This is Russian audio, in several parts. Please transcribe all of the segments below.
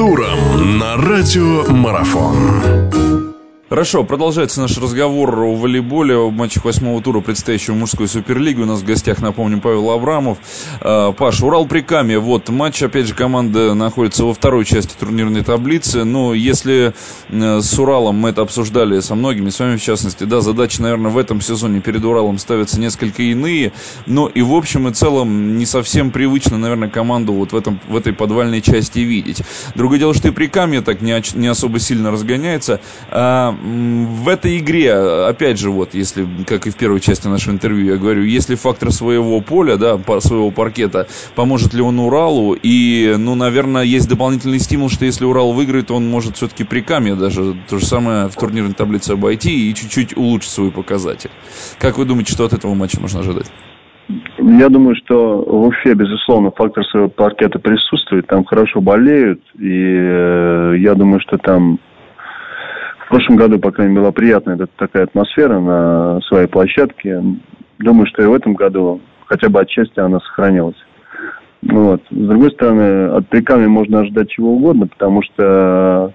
туром на радио Марафон. Хорошо, продолжается наш разговор о волейболе, о матчах восьмого тура предстоящего мужской суперлиги. У нас в гостях, напомню, Павел Абрамов. А, Паш, Урал Прикамье. Вот матч, опять же, команда находится во второй части турнирной таблицы. Но если э, с Уралом мы это обсуждали со многими, с вами в частности, да, задачи, наверное, в этом сезоне перед Уралом ставятся несколько иные. Но и в общем и целом не совсем привычно, наверное, команду вот в, этом, в этой подвальной части видеть. Другое дело, что и Прикамье так не, не особо сильно разгоняется. В этой игре, опять же, вот, если, как и в первой части нашего интервью, я говорю, если фактор своего поля, да, своего паркета, поможет ли он Уралу, и, ну, наверное, есть дополнительный стимул, что если Урал выиграет, он может все-таки при Каме даже то же самое в турнирной таблице обойти и чуть-чуть улучшить свой показатель. Как вы думаете, что от этого матча можно ожидать? Я думаю, что в Уфе, безусловно, фактор своего паркета присутствует. Там хорошо болеют. И э, я думаю, что там в прошлом году, по крайней мере, была приятная такая атмосфера на своей площадке. Думаю, что и в этом году хотя бы отчасти она сохранилась. Вот. С другой стороны, от Приками можно ожидать чего угодно, потому что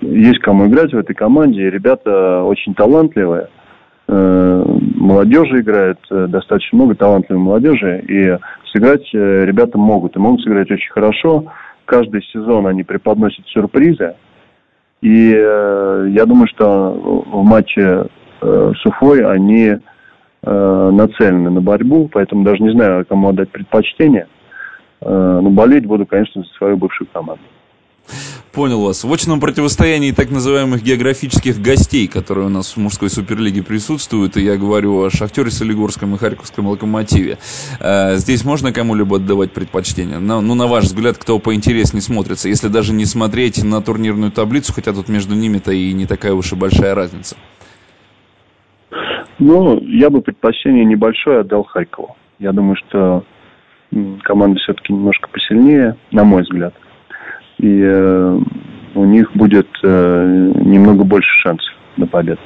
есть кому играть в этой команде. Ребята очень талантливые. Э, молодежи играет, э, достаточно много талантливой молодежи. И сыграть э, ребята могут. И могут сыграть очень хорошо. Каждый сезон они преподносят сюрпризы. И э, я думаю, что в матче э, с Уфой они э, нацелены на борьбу, поэтому даже не знаю, кому отдать предпочтение. Э, но болеть буду, конечно, за свою бывшую команду. Понял вас. В очном противостоянии так называемых географических гостей, которые у нас в мужской суперлиге присутствуют, и я говорю о Шахтере Солигорском и Харьковском Локомотиве, э, здесь можно кому-либо отдавать предпочтение? Ну, на ваш взгляд, кто поинтереснее смотрится, если даже не смотреть на турнирную таблицу, хотя тут между ними-то и не такая уж и большая разница? Ну, я бы предпочтение небольшое отдал Харькову. Я думаю, что команда все-таки немножко посильнее, на мой взгляд и э, у них будет э, немного больше шансов на победу.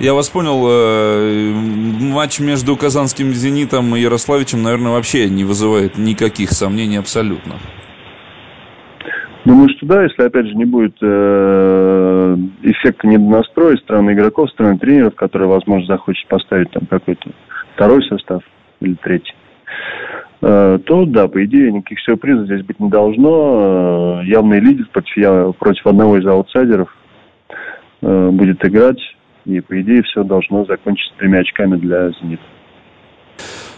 Я вас понял. Э, матч между казанским «Зенитом» и Ярославичем, наверное, вообще не вызывает никаких сомнений абсолютно. Думаю, что да, если, опять же, не будет э, эффекта недонастроя стороны игроков, стороны тренеров, которые, возможно, захочет поставить там какой-то второй состав или третий. Э, то да, по идее, никаких сюрпризов здесь быть не должно. Э, явный лидер против, против одного из аутсайдеров э, будет играть, и по идее все должно закончиться тремя очками для «Зенита».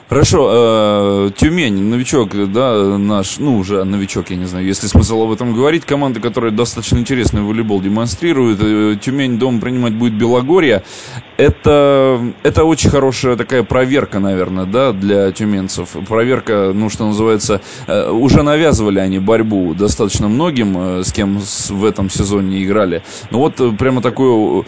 Хорошо, э, Тюмень, новичок, да, наш, ну, уже новичок, я не знаю, если смысл об этом говорить, команда, которая достаточно интересный волейбол демонстрирует, э, Тюмень дома принимать будет Белогорье, это, это очень хорошая такая проверка, наверное, да, для тюменцев, проверка, ну, что называется, э, уже навязывали они борьбу достаточно многим, с кем в этом сезоне играли, но вот прямо такой,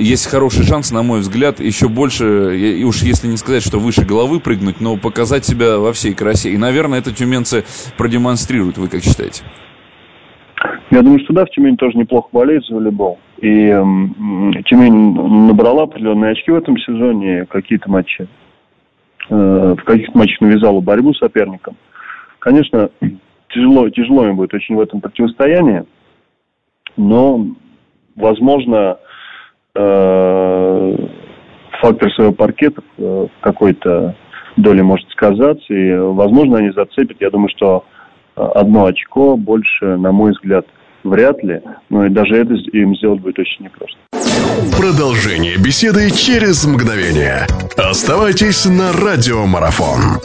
есть хороший шанс, на мой взгляд, еще больше, и уж если не сказать, что выше головы прыгнуть, но показать себя во всей красе. И, наверное, это тюменцы продемонстрируют, вы как считаете? Я думаю, что да, в Тюмени тоже неплохо болеет за волейбол. И э, Тюмень набрала определенные очки в этом сезоне, какие-то матчи. Э, в каких-то матчах навязала борьбу с соперником. Конечно, тяжело, тяжело им будет очень в этом противостоянии, но, возможно, э, фактор своего паркета в какой-то доли может сказаться, и, возможно, они зацепят. Я думаю, что э, одно очко больше, на мой взгляд, вряд ли, но и даже это им сделать будет очень непросто. Продолжение беседы через мгновение. Оставайтесь на радиомарафон.